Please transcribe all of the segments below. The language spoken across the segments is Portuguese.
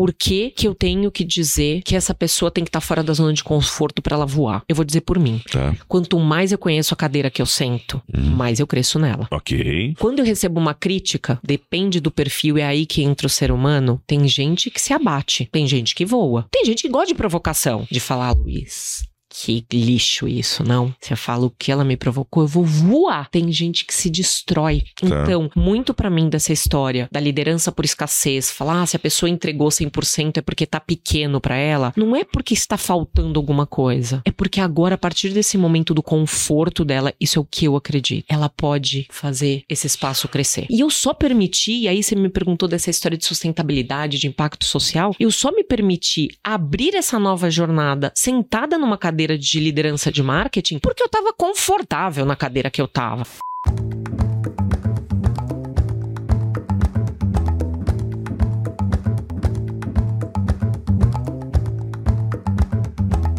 Por que, que eu tenho que dizer que essa pessoa tem que estar tá fora da zona de conforto para ela voar? Eu vou dizer por mim. Tá. Quanto mais eu conheço a cadeira que eu sento, Hum. mais eu cresço nela. Ok. Quando eu recebo uma crítica, depende do perfil, é aí que entra o ser humano. Tem gente que se abate, tem gente que voa, tem gente que gosta de provocação, de falar, Luiz. Que lixo isso, não? Você fala o que ela me provocou, eu vou voar. Tem gente que se destrói. Tá. Então, muito pra mim dessa história da liderança por escassez, falar ah, se a pessoa entregou 100% é porque tá pequeno pra ela, não é porque está faltando alguma coisa. É porque agora, a partir desse momento do conforto dela, isso é o que eu acredito. Ela pode fazer esse espaço crescer. E eu só permiti, e aí você me perguntou dessa história de sustentabilidade, de impacto social, eu só me permiti abrir essa nova jornada sentada numa cadeira de liderança de marketing porque eu tava confortável na cadeira que eu tava.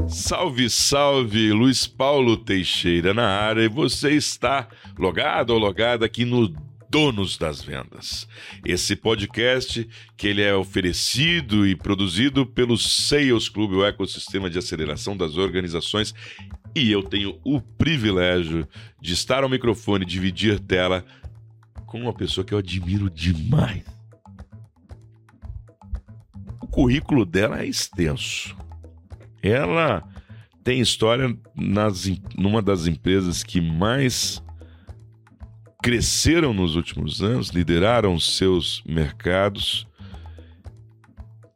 Salve, salve, Luiz Paulo Teixeira na área e você está logado ou logada aqui no Donos das Vendas. Esse podcast que ele é oferecido e produzido pelo Sales Club, o ecossistema de aceleração das organizações, e eu tenho o privilégio de estar ao microfone, dividir tela com uma pessoa que eu admiro demais. O currículo dela é extenso. Ela tem história nas, numa das empresas que mais cresceram nos últimos anos, lideraram seus mercados,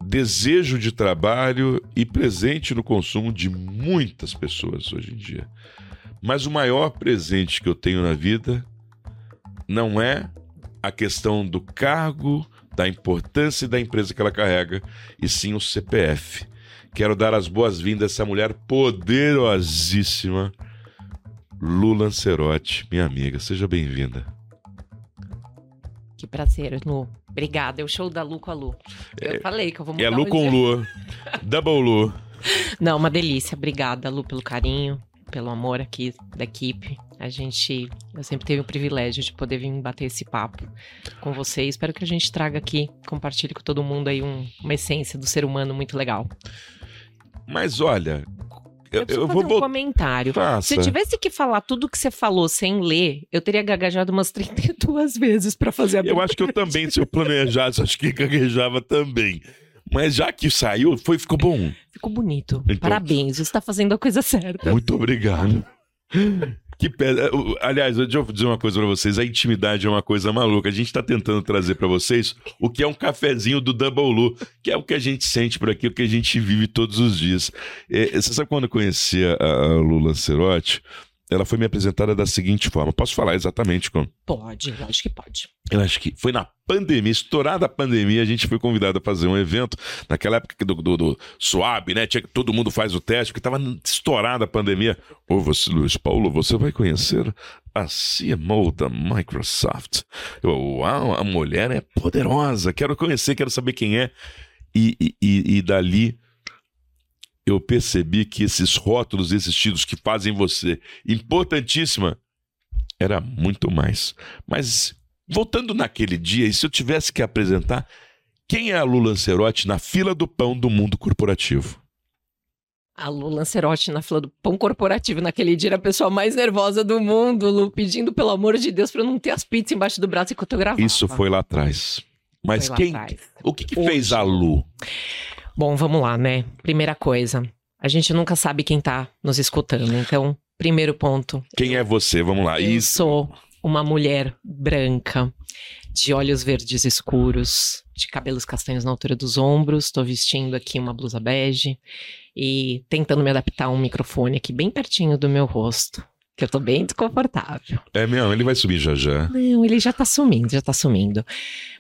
desejo de trabalho e presente no consumo de muitas pessoas hoje em dia. Mas o maior presente que eu tenho na vida não é a questão do cargo, da importância da empresa que ela carrega, e sim o CPF. Quero dar as boas-vindas a essa mulher poderosíssima, Lu Lancerotti, minha amiga. Seja bem-vinda. Que prazer, Lu. Obrigada. É o show da Lu com a Lu. Eu falei que eu vou mudar É Lu com dia. Lu. Double Lu. Não, uma delícia. Obrigada, Lu, pelo carinho, pelo amor aqui da equipe. A gente, eu sempre teve o privilégio de poder vir bater esse papo com você. Espero que a gente traga aqui, compartilhe com todo mundo aí um- uma essência do ser humano muito legal. Mas olha, eu, Eu, eu fazer vou um comentário. Faça. Se eu tivesse que falar tudo que você falou sem ler, eu teria gaguejado umas 32 vezes pra fazer a Eu acho que eu também, se eu planejasse, acho que gaguejava também. Mas já que saiu, foi, ficou bom. Ficou bonito. Então- Parabéns, você tá fazendo a coisa certa. Muito obrigado. Que pedra. Aliás, deixa eu dizer uma coisa pra vocês. A intimidade é uma coisa maluca. A gente tá tentando trazer pra vocês o que é um cafezinho do Double Lu, que é o que a gente sente por aqui, o que a gente vive todos os dias. É, você sabe quando eu conheci a, a Lu Lancerotti? Ela foi me apresentada da seguinte forma. Posso falar exatamente como? Pode, lógico que pode. Eu acho que foi na pandemia, estourada a pandemia, a gente foi convidado a fazer um evento. Naquela época do, do, do Suave, né? Tinha, todo mundo faz o teste, porque estava estourada a pandemia. Ô, você, Luiz Paulo, você vai conhecer a CMO da Microsoft. Eu, Uau, a mulher é poderosa, quero conhecer, quero saber quem é. E, e, e, e dali eu percebi que esses rótulos, esses títulos que fazem você importantíssima, era muito mais. Mas voltando naquele dia, e se eu tivesse que apresentar, quem é a Lu Lancerotti na fila do pão do mundo corporativo? A Lu Lancerotti na fila do pão corporativo naquele dia era a pessoa mais nervosa do mundo, Lu, pedindo pelo amor de Deus eu não ter as pizzas embaixo do braço enquanto eu gravava. Isso foi lá atrás. Mas Foi quem? O que, que fez a Lu? Bom, vamos lá, né? Primeira coisa, a gente nunca sabe quem tá nos escutando, então, primeiro ponto, Quem é você? Vamos lá. eu Isso. sou uma mulher branca, de olhos verdes escuros, de cabelos castanhos na altura dos ombros, tô vestindo aqui uma blusa bege e tentando me adaptar a um microfone aqui bem pertinho do meu rosto, que eu tô bem desconfortável. É mesmo, ele vai subir já já. Não, ele já tá sumindo, já tá sumindo.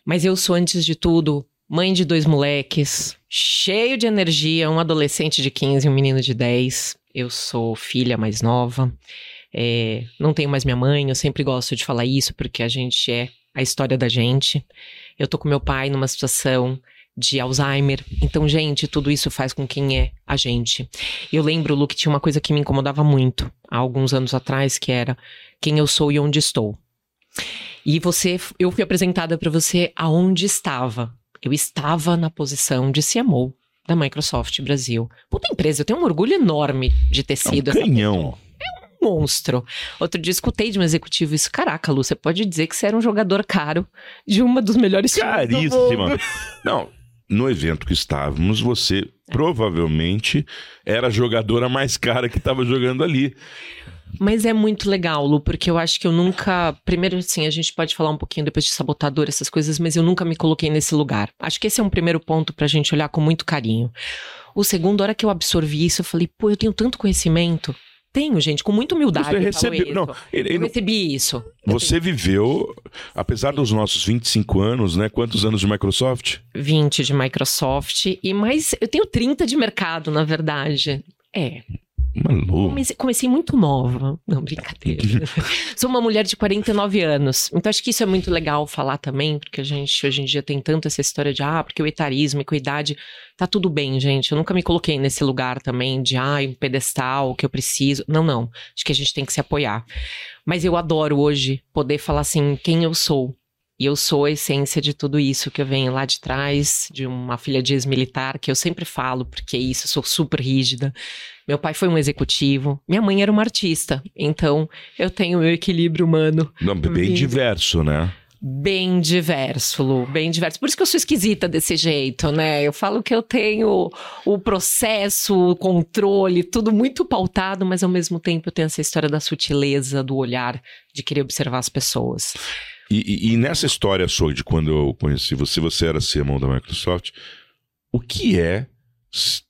Mas eu sou, antes de tudo, mãe de dois moleques, cheio de energia, um adolescente de 15 e um menino de 10. Eu sou filha mais nova. É, não tenho mais minha mãe, eu sempre gosto de falar isso, porque a gente é a história da gente. Eu tô com meu pai numa situação de Alzheimer. Então, gente, tudo isso faz com quem é a gente. Eu lembro, Lu, que tinha uma coisa que me incomodava muito há alguns anos atrás, que era quem eu sou e onde estou. E você, eu fui apresentada para você aonde estava. Eu estava na posição de CMO da Microsoft Brasil. Puta empresa, eu tenho um orgulho enorme de ter sido é um canhão. um monstro. Outro dia escutei de um executivo isso. Caraca, Lu, você pode dizer que você era um jogador caro de uma dos melhores times do Caríssima. mundo. Não, no evento que estávamos, você provavelmente era a jogadora mais cara que estava jogando ali. Mas é muito legal, Lu, porque eu acho que eu nunca. Primeiro, assim, a gente pode falar um pouquinho depois de sabotador, essas coisas, mas eu nunca me coloquei nesse lugar. Acho que esse é um primeiro ponto pra gente olhar com muito carinho. O segundo, a hora que eu absorvi isso, eu falei, pô, eu tenho tanto conhecimento. Tenho, gente, com muita humildade. Você recebeu. Não, ele- eu recebi isso. Você viveu, apesar dos nossos 25 anos, né? Quantos anos de Microsoft? 20 de Microsoft e mais. Eu tenho 30 de mercado, na verdade. É, Comecei, comecei muito nova. Não, brincadeira. Sou uma mulher de 49 anos. Então acho que isso é muito legal falar também, porque a gente hoje em dia tem tanto essa história de, ah, porque o etarismo e com a idade. Tá tudo bem, gente. Eu nunca me coloquei nesse lugar também de, ah, um pedestal que eu preciso. Não, não. Acho que a gente tem que se apoiar. Mas eu adoro hoje poder falar assim, quem eu sou. E eu sou a essência de tudo isso que eu venho lá de trás, de uma filha de ex-militar, que eu sempre falo, porque é isso, eu sou super rígida. Meu pai foi um executivo, minha mãe era uma artista, então eu tenho meu equilíbrio humano Não, bem Vida. diverso, né? bem diverso, Lu, bem diverso. Por isso que eu sou esquisita desse jeito, né? Eu falo que eu tenho o processo, o controle, tudo muito pautado, mas ao mesmo tempo eu tenho essa história da sutileza, do olhar, de querer observar as pessoas. E, e- e nessa história sua de quando eu conheci você, você era CMO da Microsoft, o que é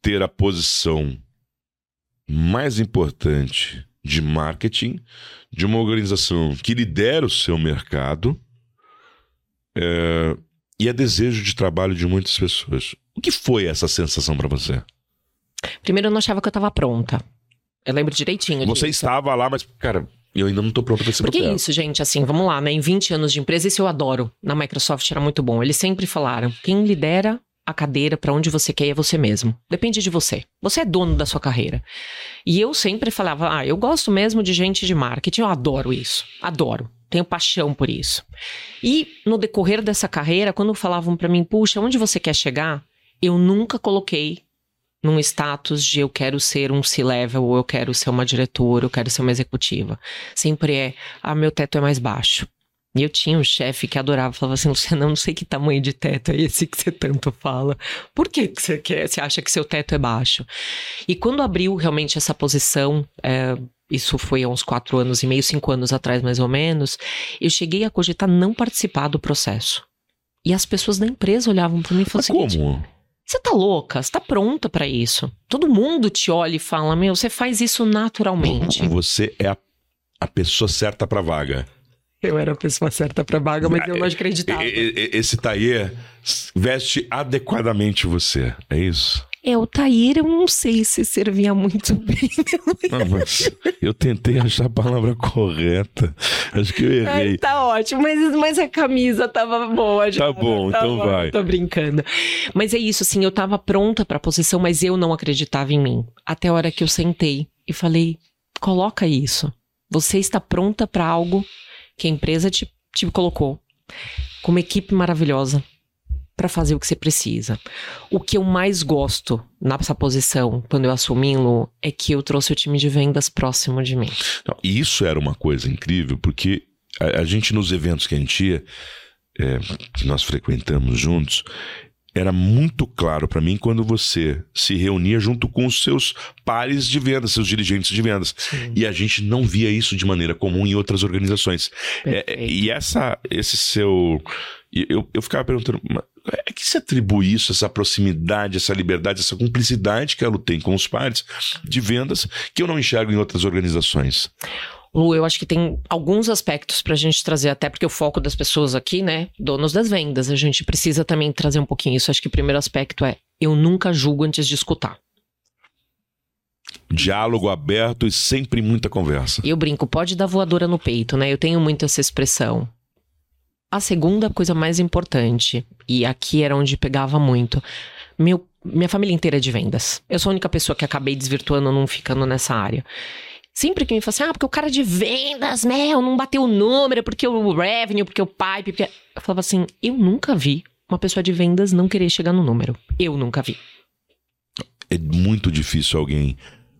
ter a posição mais importante de marketing de uma organização que lidera o seu mercado é, e é desejo de trabalho de muitas pessoas? O que foi essa sensação para você? Primeiro eu não achava que eu tava pronta. Eu lembro direitinho Você disso. estava lá, mas, cara, eu ainda não tô pronto para esse Porque é papel. isso, gente, assim, vamos lá, né? Em 20 anos de empresa, isso eu adoro. Na Microsoft era muito bom. Eles sempre falaram: quem lidera a cadeira pra onde você quer é você mesmo. Depende de você. Você é dono da sua carreira. E eu sempre falava: ah, eu gosto mesmo de gente de marketing, eu adoro isso. Adoro. Tenho paixão por isso. E no decorrer dessa carreira, quando falavam pra mim, puxa, onde você quer chegar? Eu nunca coloquei num status de eu quero ser um C-level, ou eu quero ser uma diretora, eu quero ser uma executiva. Sempre é, ah, meu teto é mais baixo. E eu tinha um chefe que adorava, falava assim, Luciana, eu não sei que tamanho de teto é esse que você tanto fala. Por que, que você quer? Você acha que seu teto é baixo? E quando abriu realmente essa posição, é, isso foi há uns quatro anos e meio, cinco anos atrás mais ou menos, eu cheguei a cogitar não participar do processo. E as pessoas da empresa olhavam para mim e falavam assim, como? você tá louca? Você tá pronta pra isso? Todo mundo te olha e fala: Meu, você faz isso naturalmente. Você é a, a pessoa certa pra vaga. Eu era a pessoa certa pra vaga, mas eu não acreditava. E- e- Esse Taie veste adequadamente você, é isso? É, o Tair, eu não sei se servia muito bem. Não, mas eu tentei achar a palavra correta. Acho que eu Ai, errei. tá ótimo, mas, mas a camisa tava boa já. Tá bom, então bom, vai. Tô brincando. Mas é isso, assim, eu tava pronta pra posição, mas eu não acreditava em mim. Até a hora que eu sentei e falei: coloca isso. Você está pronta pra algo que a empresa te, te colocou. Com uma equipe maravilhosa pra fazer o que você precisa. O que eu mais gosto nessa posição, quando eu assumi, Lu, é que eu trouxe o time de vendas próximo de mim. E isso era uma coisa incrível, porque a, a gente, nos eventos que a gente ia, é, que nós frequentamos juntos, era muito claro pra mim quando você se reunia junto com os seus pares de vendas, seus dirigentes de vendas. E a gente não via isso de maneira comum em outras organizações. É, Perfeito. e essa, esse seu. Eu, eu ficava perguntando, "Mas é que se atribui isso, essa proximidade, essa liberdade, essa cumplicidade que ela tem com os pares de vendas, que eu não enxergo em outras organizações? Lu, eu acho que tem alguns aspectos pra gente trazer, até porque o foco das pessoas aqui, né, donos das vendas, a gente precisa também trazer um pouquinho isso. Acho que o primeiro aspecto é, eu nunca julgo antes de escutar. Diálogo aberto e sempre muita conversa. E eu brinco, pode dar voadora no peito, né? Eu tenho muito essa expressão. A segunda coisa mais importante, e aqui era onde pegava muito, meu, minha família inteira é de vendas. Eu sou a única pessoa que acabei desvirtuando, não ficando nessa área. Sempre que me fala assim, ah, porque o cara de vendas, meu, não bateu o número, porque o revenue, porque o pipe, porque... Eu falava assim, eu nunca vi uma pessoa de vendas não querer chegar no número. Eu nunca vi. É muito difícil alguém,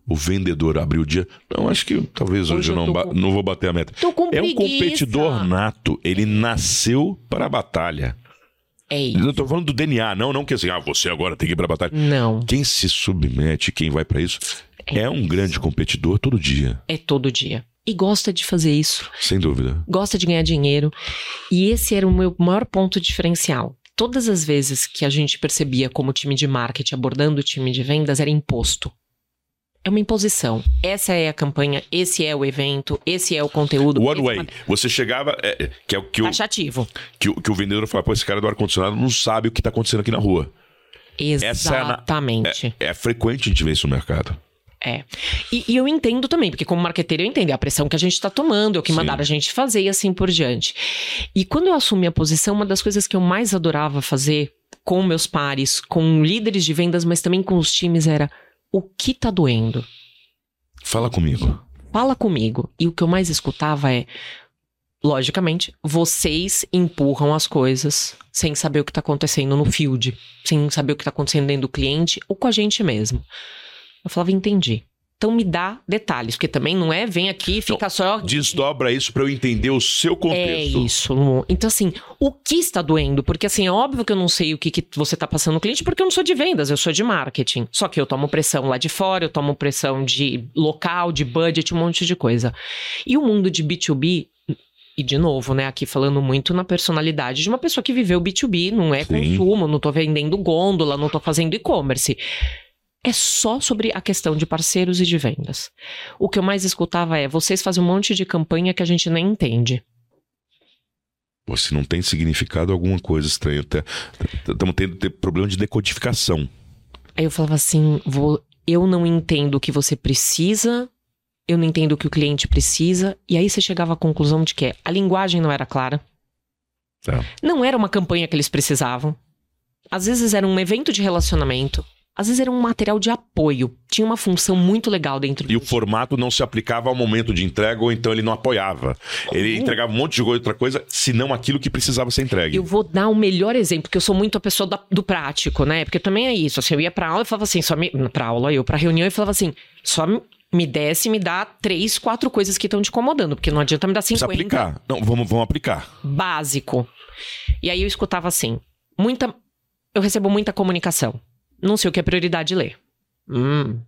o vendedor, abrir o dia. Não, acho que talvez hoje, Hoje eu não, com- não vou bater a meta. É um competidor nato. Ele nasceu para a batalha. É isso. Eu tô falando do DNA, não, não que assim, ah, você agora tem que ir pra batalha. Não, Quem se submete, quem vai pra isso, é um grande competidor todo dia, é todo dia. E gosta de fazer isso. sem dúvida. gosta de ganhar dinheiro. E esse era o meu maior ponto diferencial. Todas as vezes que a gente percebia como time de marketing abordando o time de vendas era imposto. É uma imposição. Essa é a campanha, esse é o evento, esse é o conteúdo. One é way. uma- Você chegava, é, é, que é o que o, Taxativo. que, o, que o vendedor fala, pô, esse cara do ar-condicionado não sabe o que tá acontecendo aqui na rua. Essa é na- Exatamente. É frequente a gente ver isso no mercado. É. E, e eu entendo também, porque como marqueteiro eu entendo é a pressão que a gente está tomando, é o que Sim. mandaram a gente fazer e assim por diante. E quando eu assumi a posição, uma das coisas que eu mais adorava fazer com meus pares, com líderes de vendas, mas também com os times era o que tá doendo? Fala comigo. Fala comigo. E o que eu mais escutava é, logicamente, vocês empurram as coisas sem saber o que tá acontecendo no field, sem saber o que tá acontecendo dentro do cliente ou com a gente mesmo. Eu falava, entendi. Então me dá detalhes, porque também não é vem aqui e fica só. Desdobra isso pra eu entender o seu É contexto. isso, Lu. Então, assim, o que está doendo? Porque, assim, é óbvio que eu não sei o que, que você está passando no cliente, porque eu não sou de vendas, eu sou de marketing. Só que eu tomo pressão lá de fora, eu tomo pressão de local, de budget, um monte de coisa. E o mundo de B2B, e de novo, né, aqui falando muito na personalidade de uma pessoa que viveu B2B, não é Sim. consumo, não tô vendendo gôndola, não tô fazendo e-commerce. É só sobre a questão de parceiros e de vendas. O que eu mais escutava é: vocês fazem um monte de campanha que a gente nem entende. Pô, se não tem significado, alguma coisa estranha. Estamos tendo problema de decodificação. Aí eu falava assim: vou, eu não entendo o que você precisa, eu não entendo o que o cliente precisa. E aí você chegava à conclusão de que a linguagem não era clara. Tá. Não era uma campanha que eles precisavam. Às vezes era um evento de relacionamento. Às vezes era um material de apoio. Tinha uma função muito legal dentro E o formato não se aplicava ao momento de entrega, ou então ele não apoiava. Ele entregava um monte de outra coisa, senão aquilo que precisava ser entregue. Eu vou dar o melhor exemplo, porque eu sou muito a pessoa da- do prático, né? Porque também é isso. Assim, eu ia pra aula e falava assim, só me. Pra aula, eu, pra reunião, e falava assim, só me, me desce e me dá três, quatro coisas que estão te incomodando, porque não adianta me dar Precisa 50. aplicar. Não, vamos, vamos aplicar. Básico. E aí eu escutava assim, muita. Eu recebo muita comunicação. Não sei o que é prioridade ler. Hum.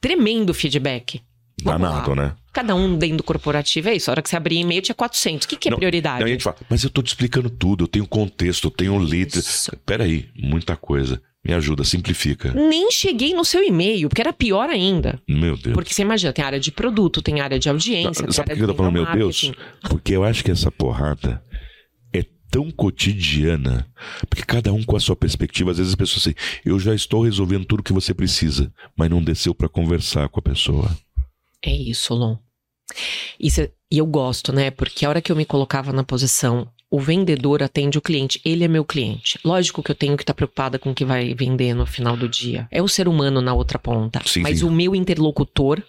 Tremendo feedback. Danado, né? Cada um dentro do corporativo é isso. A hora que você abrir e-mail tinha 400. O que, que é Não, prioridade? Daí a gente fala, mas eu tô te explicando tudo, eu tenho contexto, eu tenho letra. Peraí, muita coisa. Me ajuda, simplifica. Nem cheguei no seu e-mail, porque era pior ainda. Meu Deus. Porque você imagina, tem área de produto, tem área de audiência. tem Sabe por que eu tô falando, meu Deus? Porque eu acho que essa porrada é tão cotidiana, porque cada um com a sua perspectiva, às vezes as pessoas assim, eu já estou resolvendo tudo que você precisa, mas não desceu pra conversar com a pessoa. É isso, Lon. Isso é- e eu gosto, né? Porque a hora que eu me colocava na posição, o vendedor atende o cliente, ele é meu cliente. Lógico que eu tenho que estar preocupada com o que vai vender no final do dia. É o ser humano na outra ponta. Sim, mas sim. o meu interlocutor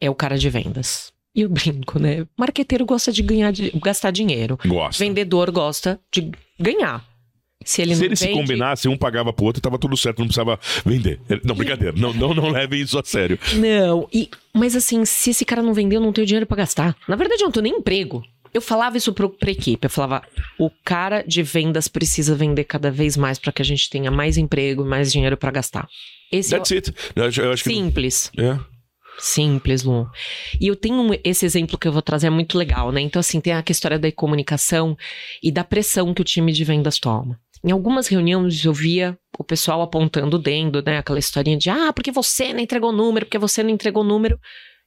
é o cara de vendas. E eu brinco, né? Marqueteiro gosta de ganhar, de gastar dinheiro. Gosta. Vendedor gosta de ganhar. Se ele Se não eles se vende, combinassem, um pagava pro outro, tava tudo certo, não precisava vender. Não, brincadeira, não, não, não levem isso a sério. Não, e, mas assim, se esse cara não vendeu, eu não tenho dinheiro pra gastar. Na verdade, eu não tenho nem emprego. Eu falava isso pro, pra equipe, eu falava, o cara de vendas precisa vender cada vez mais pra que a gente tenha mais emprego e mais dinheiro pra gastar. Esse é o- That's it. Eu acho, eu acho que. simples, É. simples, Lu. E eu tenho esse exemplo que eu vou trazer, é muito legal, né? Então, assim, tem a história da comunicação e da pressão que o time de vendas toma. Em algumas reuniões eu via o pessoal apontando o dedo, né? Aquela historinha de, ah, porque você não entregou número, porque você não entregou número.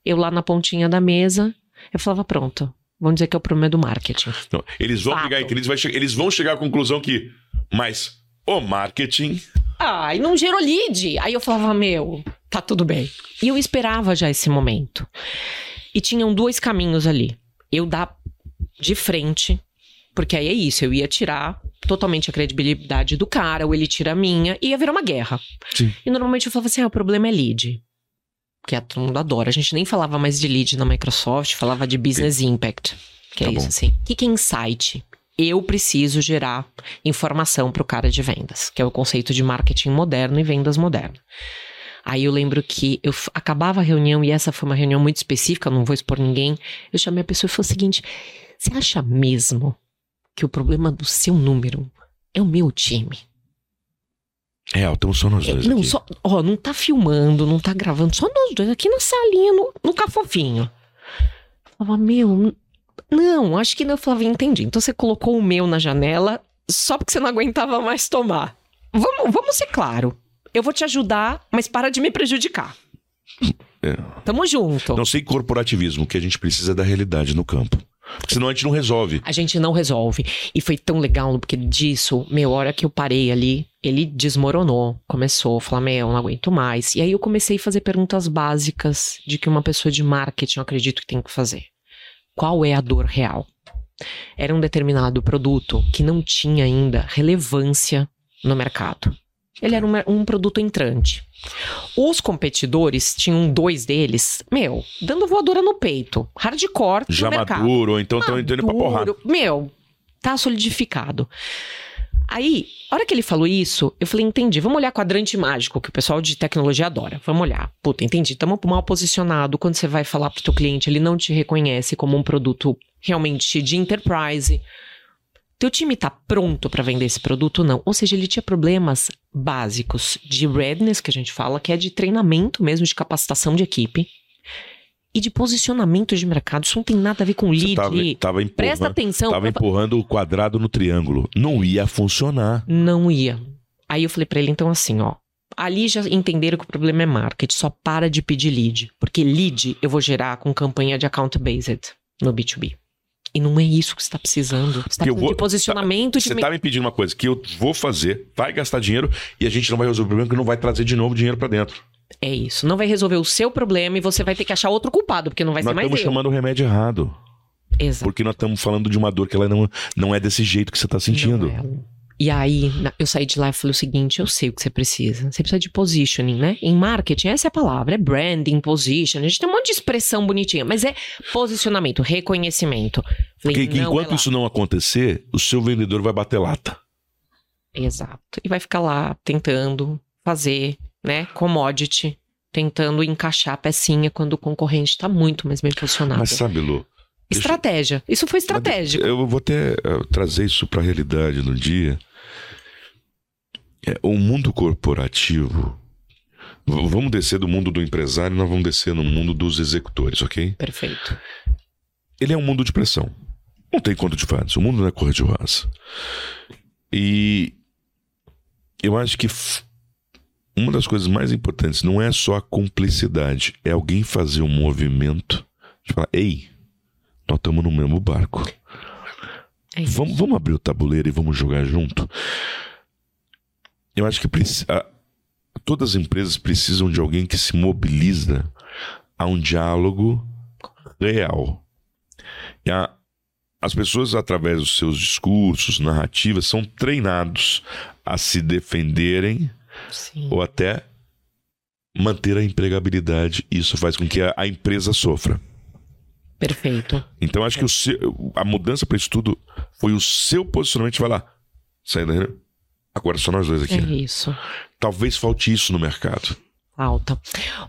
Eu lá na pontinha da mesa, eu falava, pronto, vamos dizer que é o problema do marketing. Não, eles vão Fato. eles, vai che- eles vão chegar à conclusão que. Mas o marketing. Ah, e não gerou lead. Aí eu falava, meu, tá tudo bem. E eu esperava já esse momento. E tinham dois caminhos ali. Eu dar de frente, porque aí é isso, eu ia tirar totalmente a credibilidade do cara, ou ele tira a minha, e ia virar uma guerra. Sim. E normalmente eu falava assim: ah, o problema é lead. Que a- todo mundo adora. A gente nem falava mais de lead na Microsoft, falava de business impact. Que é Tá isso, bom. assim. O que, que é insight? Eu preciso gerar informação para o cara de vendas, que é o conceito de marketing moderno e vendas moderno. Aí eu lembro que eu acabava a reunião, e essa foi uma reunião muito específica, não vou expor ninguém. Eu chamei a pessoa e falei o seguinte: você acha mesmo que o problema do seu número é o meu time? É, estamos só nós dois. Não, aqui. só. Ó, não tá filmando, não tá gravando, só nós dois aqui na salinha, no, no cafofinho. Eu falava, meu. Não, acho que não. Eu falava, entendi. Então você colocou o meu na janela só porque você não aguentava mais tomar. Vamos, vamos ser claro. Eu vou te ajudar, mas para de me prejudicar. É. Tamo junto. Não sei corporativismo, o que a gente precisa é da realidade no campo. Porque senão a gente não resolve. A gente não resolve. E foi tão legal, porque disso, meu, hora que eu parei ali, ele desmoronou. Começou a falar, meu, não aguento mais. E aí eu comecei a fazer perguntas básicas de que uma pessoa de marketing eu acredito que tem que fazer. Qual é a dor real? Era um determinado produto que não tinha ainda relevância no mercado. Ele era um, um, produto entrante. Os competidores, tinham dois deles, meu, dando voadora no peito. Hardcore. Já maduro, ou então estão entrando pra porrada. Meu, tá solidificado. Aí, a hora que ele falou isso, eu falei, entendi, vamos olhar quadrante mágico, que o pessoal de tecnologia adora. Vamos olhar. Puta, entendi, estamos mal posicionado. Quando você vai falar pro teu cliente, ele não te reconhece como um produto realmente de enterprise. Teu time tá pronto para vender esse produto? Não. Ou seja, ele tinha problemas básicos de readiness, que a gente fala, que é de treinamento mesmo, de capacitação de equipe. E de posicionamento de mercado. Isso não tem nada a ver com lead. Tava, tava Presta atenção. Tava empurrando o quadrado no triângulo. Não ia funcionar. Não ia. Aí eu falei para ele, então assim, ó. Ali já entenderam que o problema é marketing. Só para de pedir lead. Porque lead eu vou gerar com campanha de account-based no B2B. E não é isso que você está precisando. Você está precisando vou, de posicionamento. Tá, de você está me pedindo uma coisa que eu vou fazer, vai gastar dinheiro e a gente não vai resolver o problema, que não vai trazer de novo dinheiro para dentro. É isso. Não vai resolver o seu problema e você vai ter que achar outro culpado, porque não vai nós ser mais estamos chamando o remédio errado. Exato. Porque nós estamos falando de uma dor que ela não, não é desse jeito que você está sentindo. É. E aí, eu saí de lá e falei o seguinte: eu sei o que você precisa. Você precisa de positioning, né? Em marketing, essa é a palavra: é branding, position. A gente tem um monte de expressão bonitinha, mas é posicionamento, reconhecimento. Falei, Porque enquanto é isso não acontecer, o seu vendedor vai bater lata. Exato. E vai ficar lá tentando fazer, né? Commodity, tentando encaixar a pecinha quando o concorrente está muito mais bem posicionado. Mas sabe, Lu, Estratégia. Isso foi estratégico. Eu vou até trazer isso para a realidade no dia. É, o mundo corporativo. Vamos descer do mundo do empresário, nós vamos descer no mundo dos executores, ok? Perfeito. Ele é um mundo de pressão. Não tem conta de fadas. O mundo não é cor de rosa. E eu acho que uma das coisas mais importantes não é só a cumplicidade, é alguém fazer um movimento de falar: ei, nós estamos no mesmo barco. É vamos, vamos abrir o tabuleiro e vamos jogar junto? Eu acho que a, todas as empresas precisam de alguém que se mobiliza a um diálogo real. E a, as pessoas, através dos seus discursos, narrativas, são treinados a se defenderem Sim. ou até manter a empregabilidade. Isso faz com que a, a empresa sofra. Perfeito. Então acho que o seu, a mudança para isso tudo foi o seu posicionamento. Vai lá, sai daí. Agora só nós dois aqui. É isso. Talvez falte isso no mercado.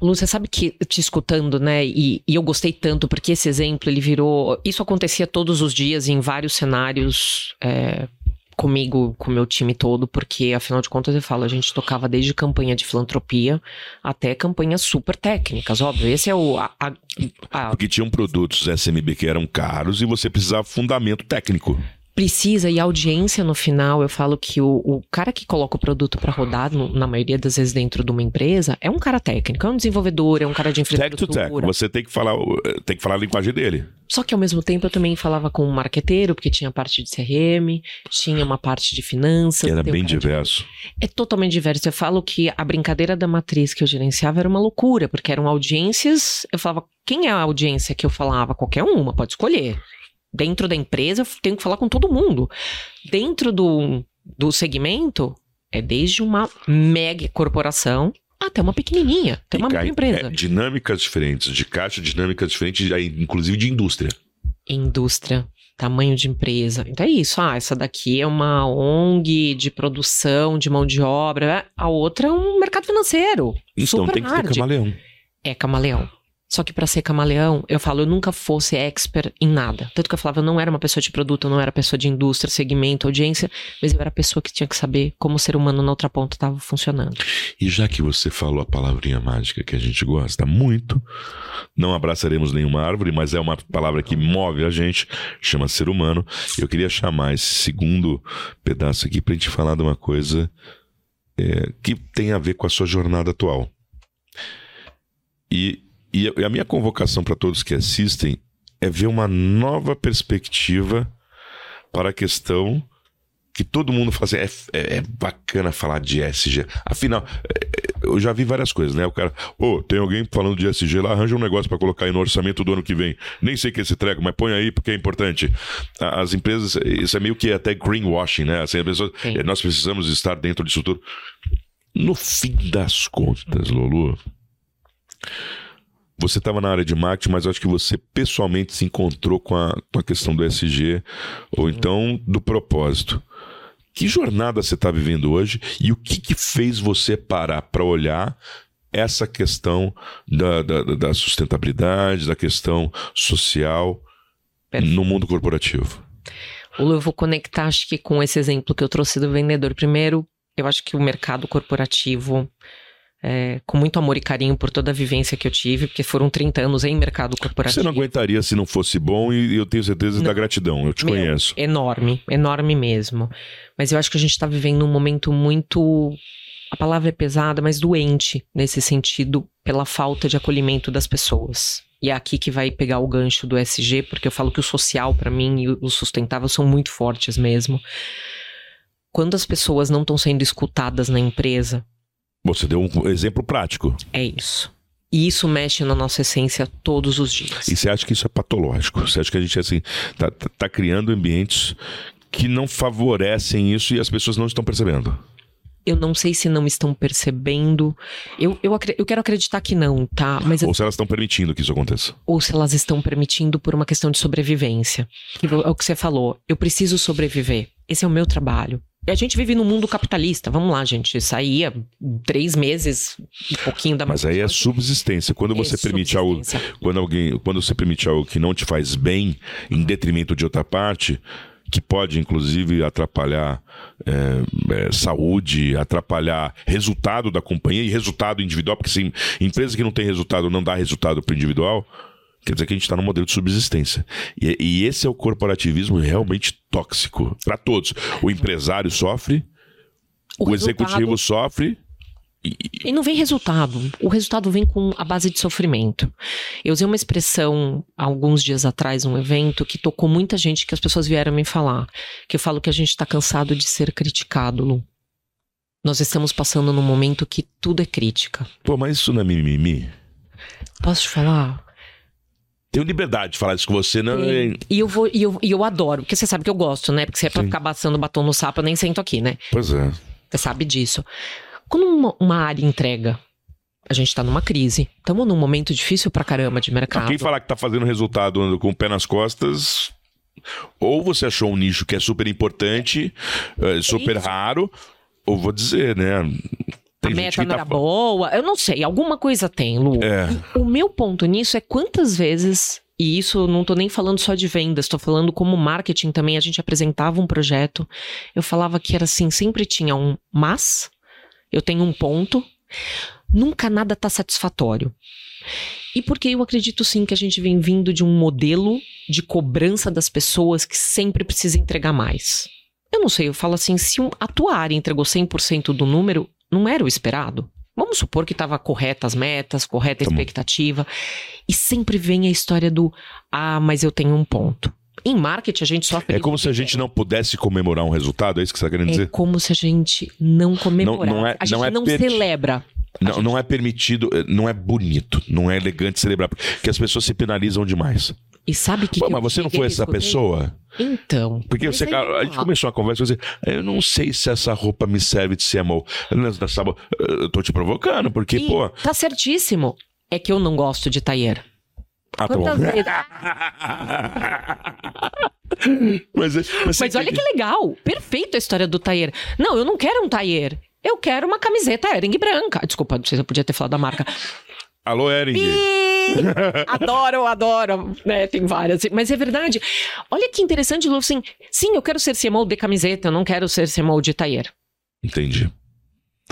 Lu, você sabe que te escutando, né? E, e, eu gostei tanto porque esse exemplo ele virou. Isso acontecia todos os dias em vários cenários. É, comigo, com o meu time todo, porque afinal de contas eu falo, a gente tocava desde campanha de filantropia até campanhas super técnicas, óbvio. Esse é o. A, a, a... Porque tinham produtos SMB que eram caros e você precisava fundamento técnico precisa e audiência no final, eu falo que o, o cara que coloca o produto para rodar, no, na maioria das vezes dentro de uma empresa, é um cara técnico, é um desenvolvedor, é um cara de infraestrutura. Tech to tech, você tem que falar, tem que falar a linguagem dele. Só que ao mesmo tempo eu também falava com um marqueteiro, porque tinha parte de CRM, tinha uma parte de finanças. Era bem diverso. De... É totalmente diverso. Eu falo que a brincadeira da matriz que eu gerenciava era uma loucura, porque eram audiências. Eu falava, quem é a audiência que eu falava? Qualquer uma, pode escolher. Dentro da empresa, eu tenho que falar com todo mundo. Dentro do, do segmento, é desde uma mega corporação até uma pequenininha, até uma cai, empresa. É, dinâmicas diferentes, de caixa, dinâmicas diferentes, inclusive de indústria. Indústria. tamanho de empresa. Então é isso. Ah, essa daqui é uma ONG de produção de mão de obra. A outra é um mercado financeiro. Então tem que hard. ter camaleão. É camaleão. Só que pra ser camaleão, eu falo, eu nunca fosse expert em nada. Tanto que eu falava, eu não era uma pessoa de produto, eu não era pessoa de indústria, segmento, audiência, mas eu era a pessoa que tinha que saber como o ser humano na outra ponta estava funcionando. E já que você falou a palavrinha mágica que a gente gosta muito, não abraçaremos nenhuma árvore, mas é uma palavra que move a gente, chama ser humano. Eu queria chamar esse segundo pedaço aqui pra gente falar de uma coisa é, que tem a ver com a sua jornada atual. E, e a- minha convocação para todos que assistem é ver uma nova perspectiva para a questão que todo mundo fala assim, é, é- é bacana falar de SG. Afinal, é, é, eu já vi várias coisas, né? O cara, ô, tem alguém falando de SG lá, arranja um negócio para colocar aí no orçamento do ano que vem. Nem sei que é esse treco, mas põe aí porque é importante. As empresas, isso é meio que até greenwashing, né? Assim, a pessoa, Sim. é, nós precisamos estar dentro disso tudo. No fim das contas, Lulu, você estava na área de marketing, mas acho que você pessoalmente se encontrou com a, com a questão do SG, ou então do propósito. Que jornada você está vivendo hoje e o que, que fez você parar para olhar essa questão da, da, da sustentabilidade, da questão social Perfeito. no mundo corporativo? Lu, eu vou conectar, acho que com esse exemplo que eu trouxe do vendedor. Primeiro, eu acho que o mercado corporativo, é, com muito amor e carinho por toda a vivência que eu tive, porque foram 30 anos em mercado corporativo. Você não aguentaria se não fosse bom e eu tenho certeza da Não. gratidão, eu te Meu, conheço. Enorme, enorme mesmo. Mas eu acho que a gente está vivendo um momento muito. A palavra é pesada, mas doente nesse sentido, pela falta de acolhimento das pessoas. E é aqui que vai pegar o gancho do SG, porque eu falo que o social, para mim, e o sustentável são muito fortes mesmo. Quando as pessoas não estão sendo escutadas na empresa, Você deu um exemplo prático. é isso. E isso mexe na nossa essência todos os dias. E você acha que isso é patológico? Você acha que a gente assim tá, tá- tá criando ambientes que não favorecem isso e as pessoas não estão percebendo? Eu não sei se não estão percebendo. Eu, eu, eu quero acreditar que não, tá? Mas Ou se elas estão permitindo que isso aconteça? ou se elas estão permitindo por uma questão de sobrevivência. É o que você falou. Eu preciso sobreviver. Esse é o meu trabalho. E a gente vive num mundo capitalista. Vamos lá, gente. Saía três meses e pouquinho da Mas aí é subsistência. Quando você É permite algo, quando alguém, quando você permite algo que não te faz bem, em detrimento de outra parte, que pode inclusive atrapalhar é, é, saúde, atrapalhar resultado da companhia e resultado individual, porque se empresa que não tem resultado não dá resultado para o individual, quer dizer que a gente está num modelo de subsistência. E, e esse é o corporativismo realmente tóxico para todos. O empresário sofre, o, resultado- executivo sofre. E não vem resultado. O resultado vem com a base de sofrimento. Eu usei uma expressão alguns dias atrás, num evento, que tocou muita gente, que as pessoas vieram me falar. Que eu falo que a gente está cansado de ser criticado, Lu. Nós estamos passando num momento que tudo é crítica. Pô, mas isso não é mimimi? Posso te falar? Tenho liberdade de falar isso com você, não é? Tem. E eu vou e eu, e eu adoro, porque você sabe que eu gosto, né? Porque se é pra Sim. ficar passando batom no sapo, eu nem sento aqui, né? Pois é. Você sabe disso. Quando uma, uma área entrega, a gente tá numa crise. Estamos num momento difícil pra caramba de mercado. Quem falar que tá fazendo resultado andando com o pé nas costas, ou você achou um nicho que é super importante, é, super isso. raro, ou vou dizer, né? A Tem gente meta não tá era boa, eu não sei, alguma coisa tem, Lu. É. O meu ponto nisso é quantas vezes, e isso eu não tô nem falando só de vendas, tô falando como marketing também, a gente apresentava um projeto, eu falava que era assim, sempre tinha um mas, eu tenho um ponto, nunca nada tá satisfatório. E porque eu acredito sim que a gente vem vindo de um modelo de cobrança das pessoas que sempre precisa entregar mais. Eu não sei, eu falo assim, se um, a tua área entregou 100% do número, não era o esperado. Vamos supor que estava correta as metas, correta a Tá expectativa. E sempre vem a história do ah, mas eu tenho um ponto. Em marketing a gente sofre. É como se a gente não pudesse comemorar um resultado, é isso que você tá querendo É dizer? como se a gente não comemorar. não é- a gente não não, é perdi- celebra. Não, gente- não é permitido, eh, não é bonito, não é elegante celebrar, porque as pessoas se penalizam demais. E sabe que. Pô, que mas você não foi a essa escutei? pessoa? Então. Porque você, a gente começou uma conversa e você, eu não sei se essa roupa me serve de CMO. Nessa- Eu tô te provocando, porque, e pô, Tá certíssimo. É que eu não gosto de taier. Ah, tá Quantas bom. vezes? mas, é- mas, Mas olha que legal. Perfeito a história do taier. Não, eu não quero um taier. Eu quero uma camiseta Ering branca. Desculpa, não sei se eu podia ter falado da marca. Alô, Ering. Pi! adoro, adoro. Né, tem várias. Mas é verdade. Olha que interessante, Lu. Assim, sim, eu quero ser CMO de camiseta, eu não quero ser CMO de taier. Entendi.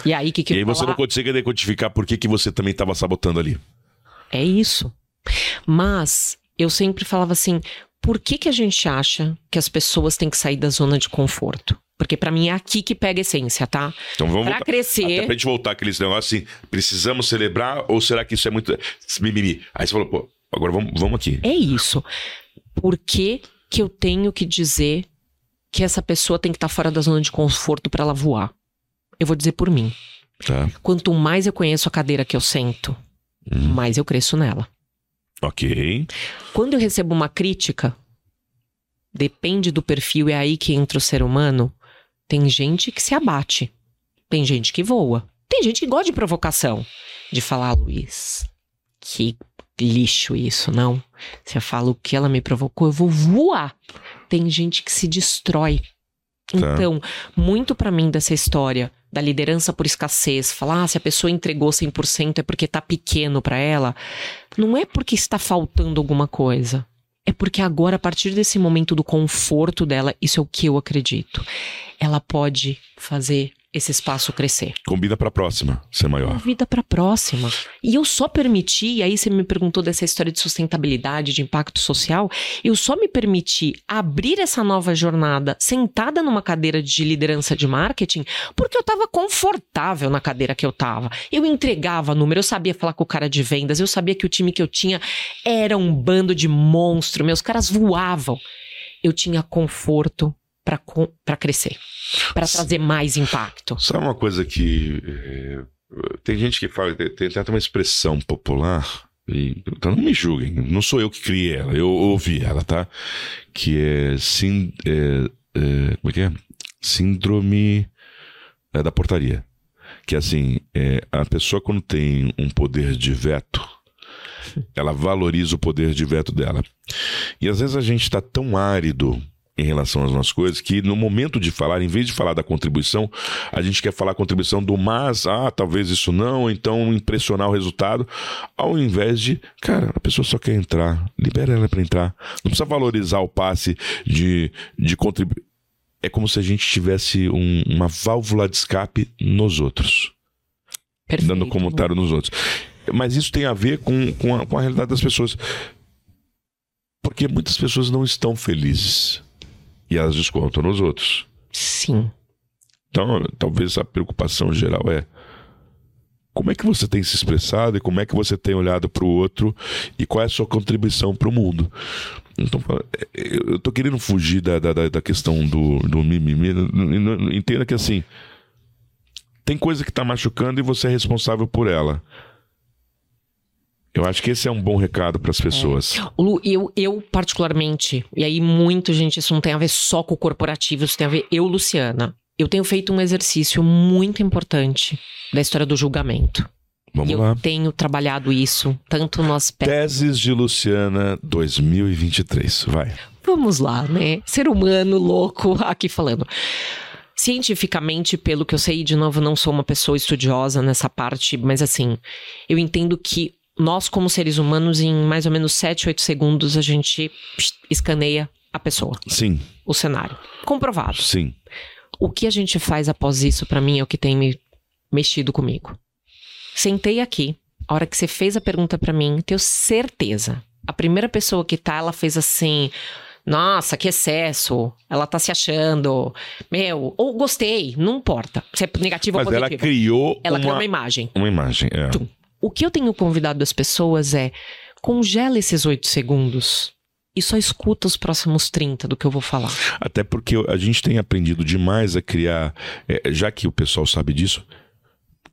E aí, que, que e aí você falar? não consegue decodificar por que, que você também estava sabotando ali. É isso. Mas eu sempre falava assim: por que, que a gente acha que as pessoas têm que sair da zona de conforto? Porque pra mim é aqui que pega a essência, tá? Então vamos Pra voltar. crescer. Até pra gente voltar aqueles negócios assim, precisamos celebrar ou será que isso é muito mimimi? Aí você falou, pô, agora vamos, vamos aqui. É isso. Por que, que eu tenho que dizer que essa pessoa tem que estar fora da zona de conforto pra ela voar? Eu vou dizer por mim. Tá. Quanto mais eu conheço a cadeira que eu sento, Hum. mais eu cresço nela. Ok. Quando eu recebo uma crítica, depende do perfil, é aí que entra o ser humano. Tem gente que se abate, tem gente que voa, tem gente que gosta de provocação. De falar, Luiz, que lixo isso, não. Você fala o que ela me provocou, eu vou voar. Tem gente que se destrói. Tá. Então, muito pra mim dessa história da liderança por escassez, falar ah, se a pessoa entregou 100% é porque tá pequeno pra ela, não é porque está faltando alguma coisa. É porque agora, a partir desse momento do conforto dela, isso é o que eu acredito. Ela pode fazer esse espaço crescer. Combina pra próxima ser maior. Vida para próxima. E eu só permiti, e aí você me perguntou dessa história de sustentabilidade, de impacto social, eu só me permiti abrir essa nova jornada sentada numa cadeira de liderança de marketing, porque eu estava confortável na cadeira que eu estava. Eu entregava número, eu sabia falar com o cara de vendas, eu sabia que o time que eu tinha era um bando de monstro, meus caras voavam. Eu tinha conforto para crescer, para trazer mais impacto. Sabe uma coisa que. é, tem gente que fala, tem, até uma expressão popular, e, então não me julguem, não sou eu que criei ela, eu ouvi ela, tá? Que é. Sim, é, é, como é que é? Síndrome é, da portaria. Que assim, é, a pessoa quando tem um poder de veto, ela valoriza o poder de veto dela. E às vezes a gente está tão árido em relação às nossas coisas que no momento de falar, em vez de falar da contribuição, a gente quer falar a contribuição do mas, ah, talvez isso não, então impressionar o resultado, ao invés de, cara, a pessoa só quer entrar, libera ela para entrar, não precisa valorizar o passe de, de contribuir. É como se a gente tivesse um- uma válvula de escape nos outros Perfeito. dando comentário nos outros. Mas isso tem a ver com, com, a, com a realidade das pessoas. Porque muitas pessoas não estão felizes. E elas descontam nos outros. Sim. Então, talvez a preocupação geral é como é que você tem se expressado e como é que você tem olhado para o outro e qual é a sua contribuição para o mundo. Então, é, eu eu tô querendo fugir da, da, da- questão do, do mimimi. Entenda que assim, tem coisa que tá machucando e você é responsável por ela. Eu acho que esse é um bom recado para as pessoas. O Lu, eu, eu particularmente, e aí muito, gente, isso não tem a ver só com o corporativo, isso tem a ver eu, Luciana. Eu tenho feito um exercício muito importante da história do julgamento. Vamos e eu lá. tenho trabalhado isso, tanto no aspecto. Teses de Luciana 2023. Vai. Vamos lá, né? Ser humano louco aqui falando. Cientificamente, pelo que eu sei, de novo, não sou uma pessoa estudiosa nessa parte, mas assim, eu entendo que nós, como seres humanos, em mais ou menos 7, 8 segundos, a gente escaneia a pessoa, Sim, o cenário. Comprovado. sim. O que a gente faz após isso, pra mim, é o que tem me mexido comigo. Sentei aqui, a hora que você fez a pergunta pra mim, tenho certeza. A primeira pessoa que tá, ela fez assim. Nossa, que excesso. Ela tá se achando. Meu, ou gostei, não importa. Se é negativo Mas ou ela positivo. criou Ela criou uma, uma imagem. uma imagem. É. Tum. O que eu tenho convidado as pessoas é congela esses oito segundos e só escuta os próximos 30 do que eu vou falar. Até porque a gente tem aprendido demais a criar, é, já que o pessoal sabe disso,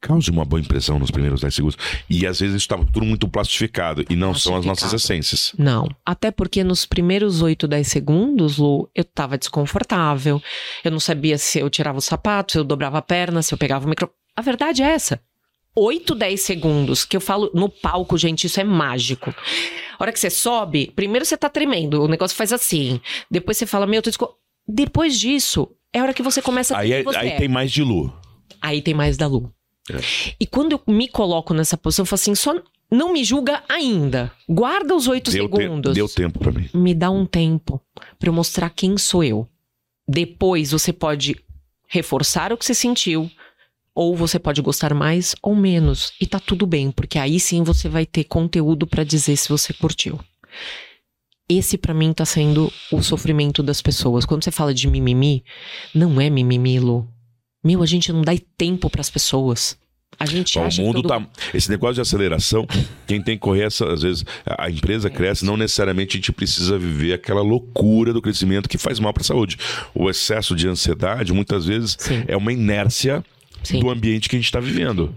cause uma boa impressão nos primeiros 10 segundos. E às vezes isso está tudo muito plastificado e não são as nossas essências. Não. Até porque nos primeiros 8, 10 segundos, Lu, eu tava desconfortável. Eu não sabia se eu tirava o sapato, se eu dobrava a perna, se eu pegava o micro. A verdade é essa. 8, 10 segundos, que eu falo no palco, gente, isso é mágico. A hora que você sobe, primeiro você tá tremendo, o negócio faz assim. Depois você fala, meu, tô desco... Depois disso, é a hora que você começa a Aí, é- você aí é. tem mais de Lu. Aí tem mais da Lu. É. E quando eu me coloco nessa posição, eu falo assim, só não me julga ainda. Guarda os oito Deu, te- segundos. deu tempo pra mim. Me dá um tempo pra eu mostrar quem sou eu. Depois você pode reforçar o que você sentiu, ou você pode gostar mais ou menos. E tá tudo bem, porque aí sim você vai ter conteúdo pra dizer se você curtiu. Esse pra mim tá sendo o sofrimento das pessoas. Quando você fala de mimimi, não é mimimi, Lu. Meu, a gente não dá tempo pras pessoas. A gente Ó, acha o mundo todo... tá. Esse negócio de aceleração, quem tem que correr, essa, às vezes, a a empresa cresce, não necessariamente a gente precisa viver aquela loucura do crescimento que faz mal para a saúde. O excesso de ansiedade, muitas vezes, Sim. é uma inércia Sim. do ambiente que a gente está vivendo.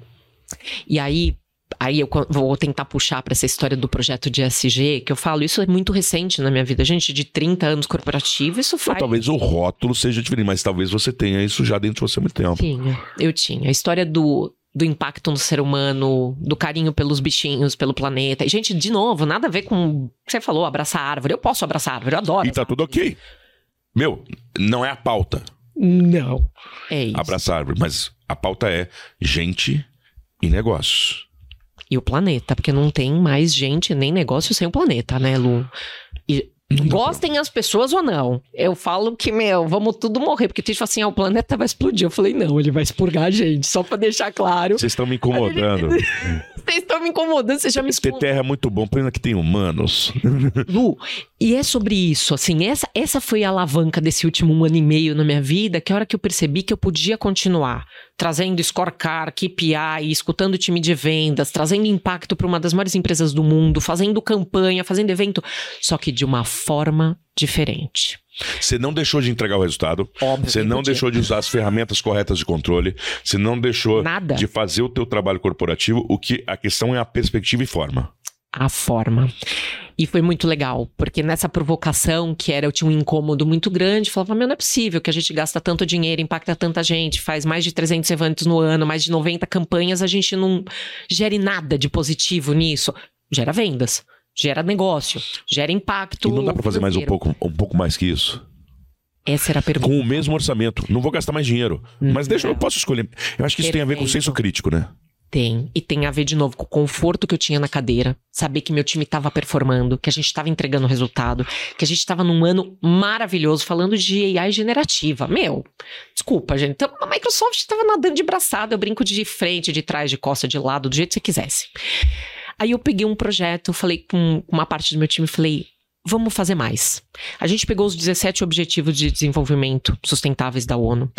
E aí, aí eu vou tentar puxar para essa história do projeto de SG, que eu falo, isso é muito recente na minha vida. Gente, de 30 anos corporativo, isso Ou faz. talvez o rótulo seja diferente, mas talvez você tenha isso já dentro de você há muito tempo. Tinha, eu tinha. A história do, do impacto no ser humano, do carinho pelos bichinhos, pelo planeta. E, gente, de novo, nada a ver com o que você falou, abraçar árvore. Eu posso abraçar árvore, eu adoro. E tá tudo ok. Meu, não é a pauta Não. É isso. abraçar árvore, mas a pauta é gente e negócios. E o planeta, porque não tem mais gente nem negócio sem o planeta, né, Lu? E gostem as pessoas ou não. Eu falo que, meu, vamos tudo morrer. Porque tem gente fala assim, ah, o planeta vai explodir. Eu falei, não, ele vai expurgar a gente, só pra deixar claro. Vocês estão me incomodando. Vocês estão me incomodando, você já me Ter terra é muito bom, pena que tem humanos. Lu, e é sobre isso, assim, essa, essa foi a alavanca desse último ano e meio na minha vida, que a hora que eu percebi que eu podia continuar trazendo scorecard, KPI, escutando o time de vendas, trazendo impacto para uma das maiores empresas do mundo, fazendo campanha, fazendo evento, só que de uma forma diferente. Você não deixou de entregar o resultado. Óbvio. Você não podia. deixou de usar as ferramentas corretas de controle. Você não deixou Nada. de fazer o teu trabalho corporativo. O que a questão é a perspectiva e forma. A forma. E foi muito legal, porque nessa provocação, que era, eu tinha um incômodo muito grande, falava, meu, não é possível que a gente gasta tanto dinheiro, impacta tanta gente, faz mais de 300 eventos no ano, mais de 90 campanhas, a gente não gere nada de positivo nisso. Gera vendas, gera negócio, gera impacto. E não dá pra fazer mais um pouco, um pouco mais que isso. Essa era a pergunta. Com o mesmo orçamento. Não vou gastar mais dinheiro. Mas deixa, eu posso escolher. Eu acho que isso tem a ver com o Perfeito. senso crítico, né? Tem. E tem a ver, de novo, com o conforto que eu tinha na cadeira. Saber que meu time estava performando, que a gente estava entregando resultado, que a gente estava num ano maravilhoso falando de AI generativa. Meu, desculpa, gente. Então, a Microsoft estava nadando de braçada. Eu brinco de frente, de trás, de costa, de lado, do jeito que você quisesse. Aí eu peguei um projeto, falei com uma parte do meu time, falei. Vamos fazer mais. A gente pegou os 17 Objetivos de Desenvolvimento Sustentáveis da ONU.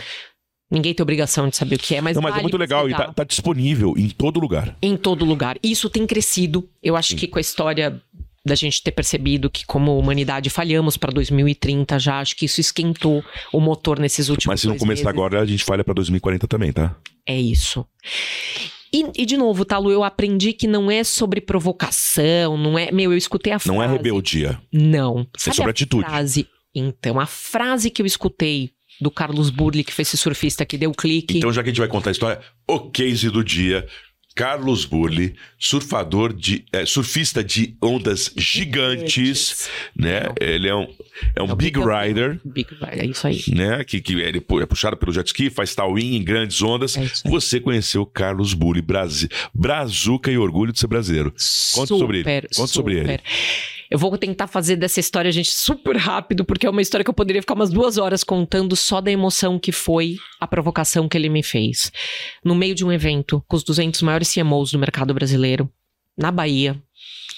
Ninguém tem obrigação de saber o que é, mas não, mas é vale muito legal e tá, tá disponível em todo lugar. em todo lugar. E Isso tem crescido. Eu acho que com a história da gente ter percebido que como humanidade falhamos para 2030 já, acho que isso esquentou o motor nesses últimos Mas se não começar meses. agora, a gente falha pra 2040 também, tá? É isso. E, e, de novo, Talo, eu aprendi que não é sobre provocação, não é... Meu, eu escutei a frase... Não é rebeldia. Não. Sabe sobre a atitude. frase? Então, a frase que eu escutei do Carlos Burli, que foi esse surfista que deu clique... Então, já que a gente vai contar a história, o case do dia. Carlos Burli, surfador de. é, surfista de ondas gigantes, né? Ele é um, é um É big Big rider, Big Rider, é isso aí. né? Que, que ele é puxado pelo jet ski, faz towing em grandes ondas. É. Você conheceu Carlos Burli, Brasi, brazuca e orgulho de ser brasileiro. Conta sobre ele. Conta sobre ele. Eu vou tentar fazer dessa história, gente, super rápido, porque é uma história que eu poderia ficar umas duas horas contando só da emoção que foi a provocação que ele me fez. No meio de um evento com os 200 maiores CMOs do mercado brasileiro, na Bahia,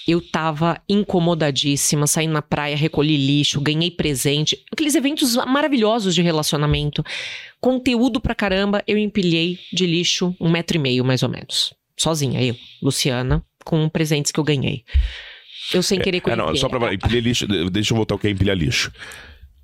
eu tava incomodadíssima, saí na praia, recolhi lixo, ganhei presente. Aqueles eventos maravilhosos de relacionamento. Conteúdo pra caramba, eu empilhei de lixo um metro e meio, mais ou menos. Sozinha, eu, Luciana, com presentes que eu ganhei. Eu sem querer É, não, só pra empilhar lixo, deixa eu voltar o que é empilhar lixo.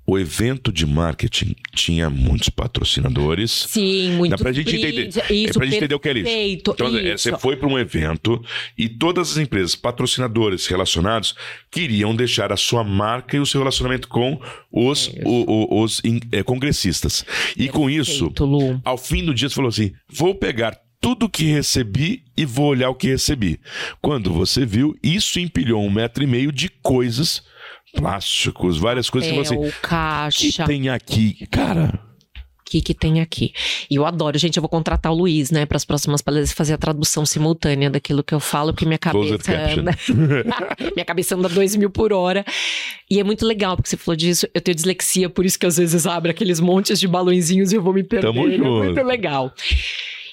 O evento de marketing tinha muitos patrocinadores. Sim, muito Dá pra gente entender. é Isso, pra gente entender o que é lixo. perfeito, Então, é, isso. você foi para um evento e todas as empresas patrocinadores relacionados queriam deixar a sua marca e o seu relacionamento com os, o- o- os in- é, congressistas. E com isso, Perfeito, Lu. ao fim do dia, você falou assim: vou pegar tudo que recebi e vou olhar o que recebi. Quando você viu, isso empilhou um metro e meio de coisas, plásticos, várias coisas que você. caixa. que tem aqui? Cara, O que, que tem aqui? E eu adoro, gente. Eu vou contratar o Luiz, né, para as próximas palestras fazer a tradução simultânea daquilo que eu falo, porque minha cabeça anda. minha cabeça anda dois mil por hora. E é muito legal, porque você falou disso. Eu tenho dislexia, por isso que às vezes abre aqueles montes de balõezinhos e eu vou me perder. Tamo é junto. muito legal.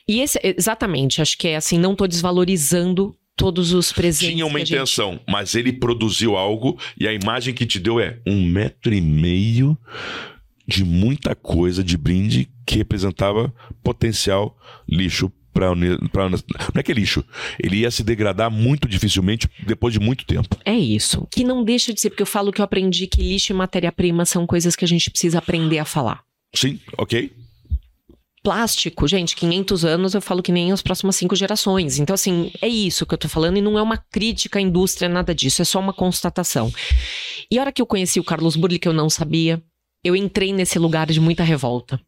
E esse, exatamente, acho que é assim, não tô desvalorizando todos os presentes. tinha uma a gente- intenção, mas ele produziu algo e a imagem que te deu é um metro e meio de muita coisa de brinde que representava potencial lixo para não é que é lixo, ele ia se degradar muito dificilmente depois de muito tempo. É isso. Que não deixa de ser, porque eu falo que eu aprendi que lixo e matéria-prima são coisas que a gente precisa aprender a falar. Sim, ok? Plástico, gente, 500 anos eu falo que nem as próximas cinco gerações. Então, assim, é isso que eu tô falando e não é uma crítica à indústria, nada disso, é só uma constatação. E a hora que eu conheci o Carlos Burli, que eu não sabia, eu entrei nesse lugar de muita revolta.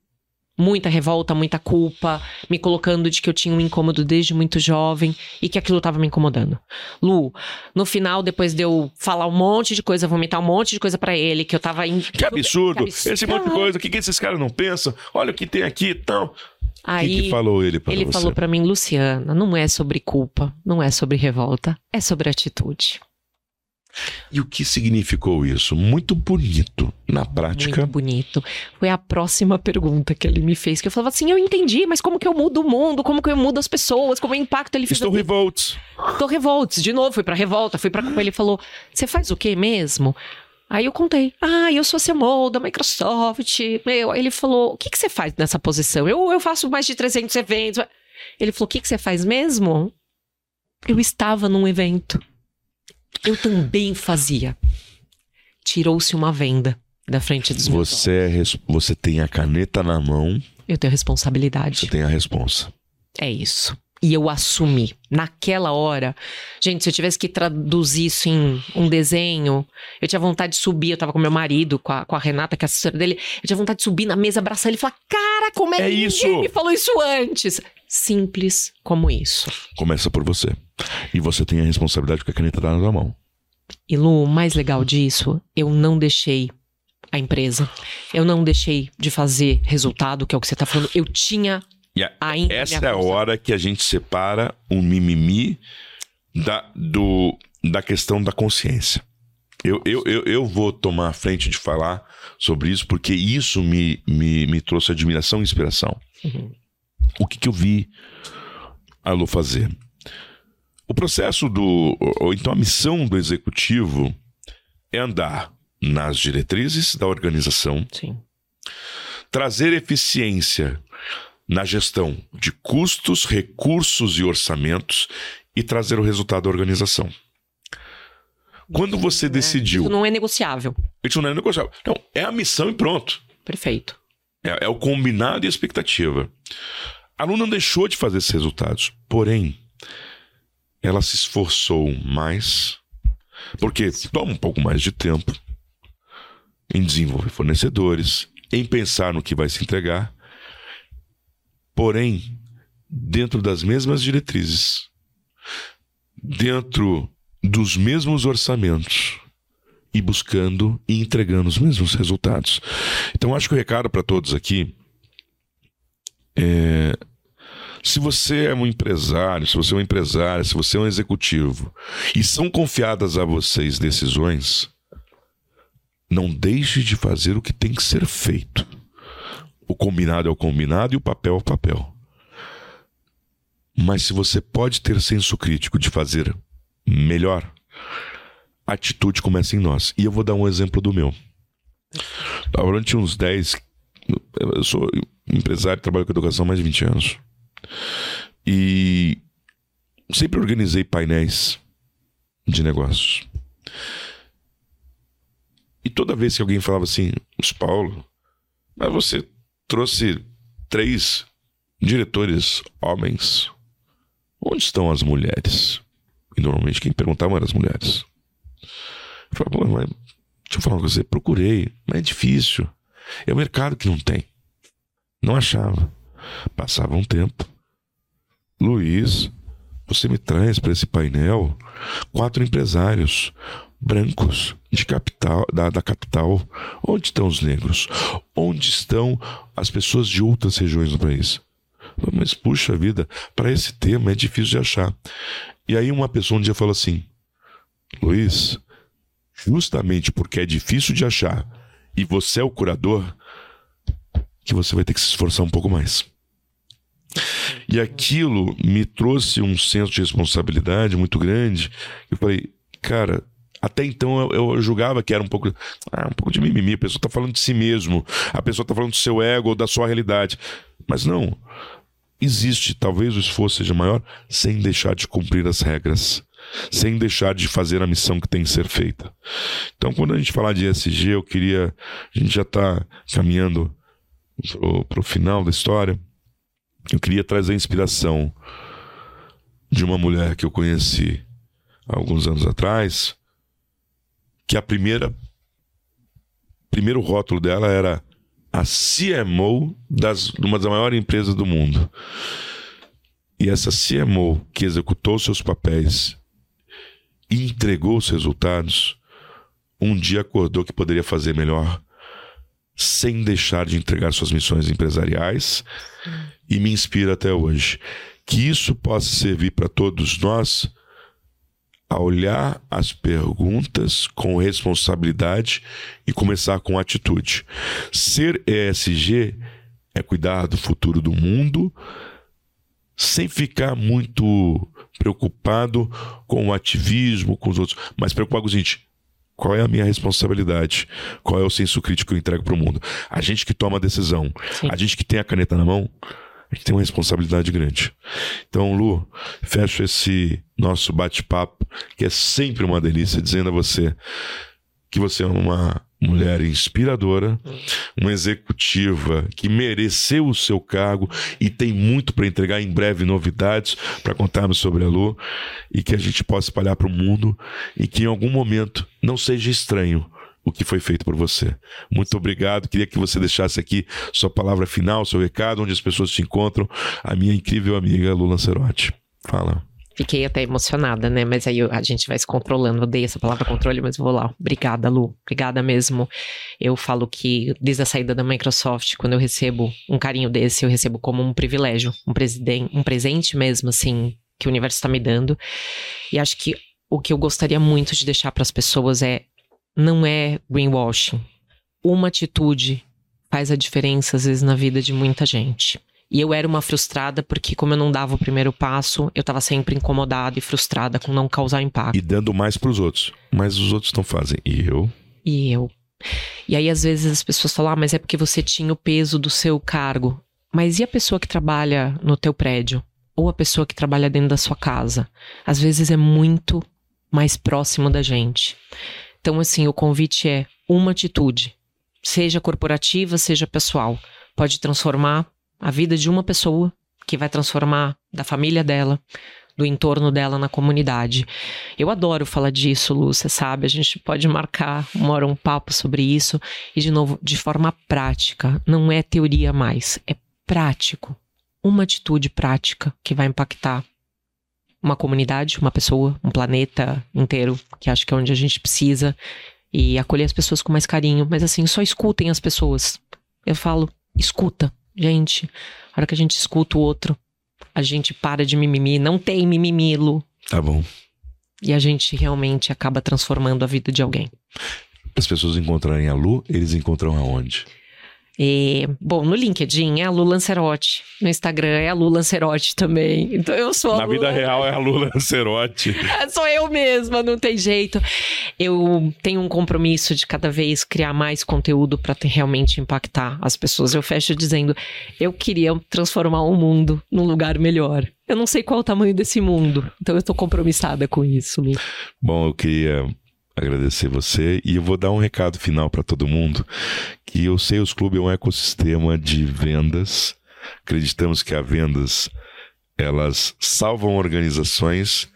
Muita revolta, muita culpa, me colocando de que eu tinha um incômodo desde muito jovem e que aquilo tava me incomodando. Lu, no final, depois de eu falar um monte de coisa, vomitar um monte de coisa pra ele, que eu tava em. Que absurdo! Que absurdo. Esse monte de coisa, o que, que esses caras não pensam? Olha o que tem aqui e tal. O que, Aí, que falou ele para Ele você? falou pra mim, Luciana, não é sobre culpa, não é sobre revolta, é sobre atitude. E o que significou isso? Muito bonito. Na prática, Muito bonito. Foi a próxima pergunta que ele me fez, que eu falava assim, eu entendi, mas como que eu mudo o mundo? Como que eu mudo as pessoas? Como é o impacto ele fez? estou minha- revoltos. Tô revoltos. De novo, fui pra revolta, fui culpa. Ele falou, você faz o quê mesmo? Aí eu contei, ah, eu sou CMO da Microsoft. Meu, aí ele falou, o que, que você faz nessa posição? Eu, eu faço mais de 300 eventos. Ele falou, o que, que você faz mesmo? Eu estava num evento. Eu também fazia. Tirou-se uma venda da frente dos meus. Você, é res- você tem a caneta na mão, Eu tenho responsabilidade. você tem a responsa. É isso. E eu assumi. Naquela hora, gente, se eu tivesse que traduzir isso em um desenho, eu tinha vontade de subir. Eu tava com meu marido, com a, com a Renata, que é a assessora dele. Eu tinha vontade de subir na mesa, abraçar ele e falar: Cara, como é, É que ninguém isso! me falou isso antes? Simples como isso. Começa por você. E você tem a responsabilidade porque a caneta tá na mão. E Lu, o mais legal disso, eu não deixei a empresa. Eu não deixei de fazer resultado, que é o que você tá falando. Eu tinha E a- ainda. essa é a hora que a gente separa o mimimi da, do, da questão da consciência. Eu, eu, eu, eu vou tomar a frente de falar sobre isso porque isso me, me, me trouxe admiração e inspiração. Uhum. O que, que eu vi a Lu fazer? O processo do. Ou, ou então a missão do executivo é andar nas diretrizes da organização, Sim. trazer eficiência na gestão de custos, recursos e orçamentos e trazer o resultado da organização. Quando você Né? decidiu, Isso não é negociável. isso não é negociável. Não, é a missão e pronto. Perfeito. É, é o combinado e a expectativa. A Lu não deixou de fazer esses resultados, porém, ela se esforçou mais, porque toma um pouco mais de tempo em desenvolver fornecedores, em pensar no que vai se entregar, porém, dentro das mesmas diretrizes, dentro dos mesmos orçamentos e buscando e entregando os mesmos resultados. Então, acho que o recado para todos aqui é. Se você é um empresário, se você é um empresário, se você é um executivo e são confiadas a vocês decisões, não deixe de fazer o que tem que ser feito. O combinado é o combinado e o papel é o papel. Mas se você pode ter senso crítico de fazer melhor, a atitude começa em nós. E eu vou dar um exemplo do meu. Durante uns 10. Eu sou empresário, trabalho com educação há mais de 20 anos. E sempre organizei painéis de negócios. E toda vez que alguém falava assim, Paulo, mas você trouxe três diretores homens. Onde estão as mulheres? E normalmente quem perguntava eram as mulheres. Eu falava, pô, mas deixa eu falar com você, procurei, mas é difícil. É o mercado que não tem. Não achava. Passava um tempo. Luiz, você me traz para esse painel quatro empresários brancos de capital da, da capital. Onde estão os negros? Onde estão as pessoas de outras regiões do país? Mas puxa vida, para esse tema é difícil de achar. E aí uma pessoa um dia falou assim: Luiz, justamente porque é difícil de achar e você é o curador, que você vai ter que se esforçar um pouco mais. E aquilo me trouxe um senso de responsabilidade muito grande. Eu falei, cara, até então eu, eu, julgava que era um pouco, ah, um pouco de mimimi. A pessoa está falando de si mesmo, a pessoa está falando do seu ego ou da sua realidade. Mas não. Existe, talvez o esforço seja maior, sem deixar de cumprir as regras, sem deixar de fazer a missão que tem que ser feita. Então, quando a gente falar de ESG, eu queria. A gente já está caminhando para o final da história. Eu queria trazer a inspiração de uma mulher que eu conheci há alguns anos atrás, que a primeira primeiro rótulo dela era a CMO das, de uma das maiores empresas do mundo. E essa CMO que executou seus papéis e entregou os resultados, um dia acordou que poderia fazer melhor sem deixar de entregar suas missões empresariais e me inspira até hoje. Que isso possa servir para todos nós a olhar as perguntas com responsabilidade e começar com atitude. Ser ESG é cuidar do futuro do mundo sem ficar muito preocupado com o ativismo, com os outros, mas preocupar com o seguinte: qual é a minha responsabilidade? Qual é o senso crítico que eu entrego para o mundo? A gente que toma a decisão, Sim. a gente que tem a caneta na mão, a gente tem uma responsabilidade grande. Então, Lu, fecho esse nosso bate-papo, que é sempre uma delícia, dizendo a você que você é uma mulher inspiradora, uma executiva que mereceu o seu cargo e tem muito para entregar em breve novidades para contarmos sobre a Lu e que a gente possa espalhar para o mundo e que em algum momento não seja estranho o que foi feito por você. Muito obrigado. Queria que você deixasse aqui sua palavra final, seu recado, onde as pessoas te encontram. A minha incrível amiga Lu Lancerotti. Fala. Fiquei até emocionada, né? Mas aí a gente vai se controlando. Odeio essa palavra controle, mas vou lá. Obrigada, Lu. Obrigada mesmo. Eu falo que desde a saída da Microsoft, quando eu recebo um carinho desse, eu recebo como um privilégio, um, um presente mesmo, assim, que o universo está me dando. E acho que o que eu gostaria muito de deixar para as pessoas é não é greenwashing. Uma atitude faz a diferença, às vezes, na vida de muita gente. E eu era uma frustrada porque, como eu não dava o primeiro passo, eu estava sempre incomodada e frustrada com não causar impacto. E dando mais para os outros. Mas os outros não fazem. E eu? E eu. E aí, às vezes, as pessoas falam, ah, mas é porque você tinha o peso do seu cargo. Mas e a pessoa que trabalha no teu prédio? Ou a pessoa que trabalha dentro da sua casa? Às vezes é muito mais próximo da gente. Então, assim, o convite é uma atitude, seja corporativa, seja pessoal. Pode transformar a vida de uma pessoa, que vai transformar da família dela, do entorno dela na comunidade. Eu adoro falar disso, você sabe, a gente pode marcar uma hora um papo sobre isso e, de novo, de forma prática, não é teoria mais, é prático. Uma atitude prática que vai impactar uma comunidade, uma pessoa, um planeta inteiro, que acho que é onde a gente precisa, e acolher as pessoas com mais carinho. Mas assim, só escutem as pessoas. Eu falo, escuta, gente. A hora que a gente escuta o outro, a gente para de mimimi. Não tem mimimilo. Tá bom. E a gente realmente acaba transformando a vida de alguém. As pessoas encontrarem a Lu, eles encontram aonde? E, bom, no LinkedIn é a Lu Lancerotti. No Instagram é a Lu Lancerotti também. Então eu sou a Na Lu... vida real é a Lu Lancerotti. sou eu mesma, não tem jeito. Eu tenho um compromisso de cada vez criar mais conteúdo para realmente impactar as pessoas. Eu fecho dizendo: eu queria transformar o mundo num lugar melhor. Eu não sei qual é o tamanho desse mundo, então eu estou compromissada com isso, Lu. Bom, eu queria agradecer você e eu vou dar um recado final para todo mundo que o Sales Club é um ecossistema de vendas. Acreditamos que as vendas elas salvam organizações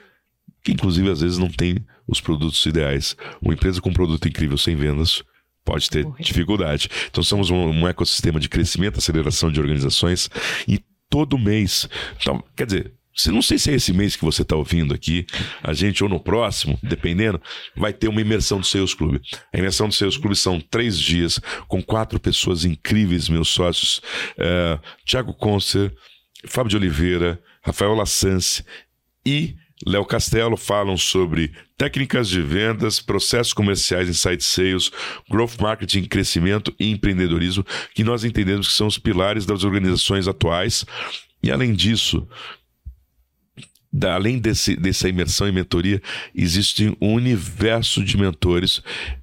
que inclusive às vezes não têm os produtos ideais. Uma empresa com um produto incrível sem vendas pode ter dificuldade. Então somos um, um ecossistema de crescimento, aceleração de organizações e todo mês, então, quer dizer, se não sei se é esse mês que você está ouvindo aqui, a gente ou no próximo, dependendo, vai ter uma imersão do Sales Clube. A imersão do Sales Clube são três dias com quatro pessoas incríveis, meus sócios, uh, Thiago Concer, Fábio de Oliveira, Rafael Lassance e Léo Castelo falam sobre técnicas de vendas, processos comerciais, inside sales, growth marketing, crescimento e empreendedorismo, que nós entendemos que são os pilares das organizações atuais. E além disso, além desse, dessa imersão e mentoria, existe um universo de mentores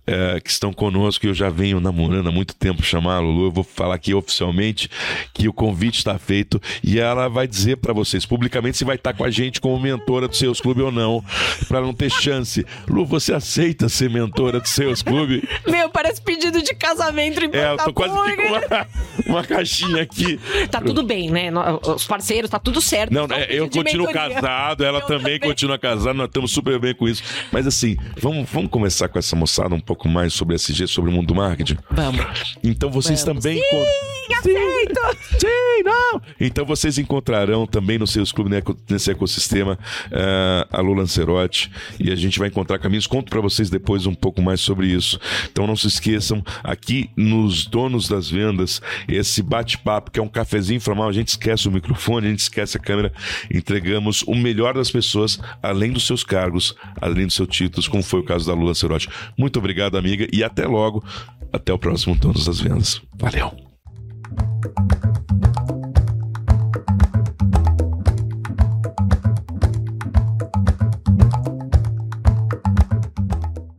é, que estão conosco eu já venho namorando há muito tempo chamar a Lulu. Eu vou falar aqui oficialmente que o convite está feito e ela vai dizer para vocês publicamente se vai estar tá com a gente como mentora do Seus Clube ou não, para não ter chance. Lu, você aceita ser mentora do Seus Clube? Meu, parece pedido de casamento em É, eu tô quase aqui com uma, uma caixinha aqui. Tá tudo bem, né? Os parceiros, tá tudo certo. Não, é, eu continuo mentoria. casado, ela também, também continua casada, nós estamos super bem com isso. Mas assim, vamos, vamos começar com essa moçada um pouco pouco mais sobre SG, sobre o mundo do marketing? Vamos. Então vocês Vamos. também. Sim, aceito! Sim, não! Então vocês encontrarão também nos seus clubes nesse ecossistema uh, a Lu Lancerotti e a gente vai encontrar caminhos. Conto para vocês depois um pouco mais sobre isso. Então não se esqueçam, aqui nos Donos das Vendas, esse bate-papo que é um cafezinho informal, a gente esquece o microfone, a gente esquece a câmera, entregamos o melhor das pessoas, além dos seus cargos, além dos seus títulos, como foi o caso da Lu Lancerotti. Muito obrigado Obrigado, amiga, e até logo. Até o próximo Donos das Vendas. Valeu!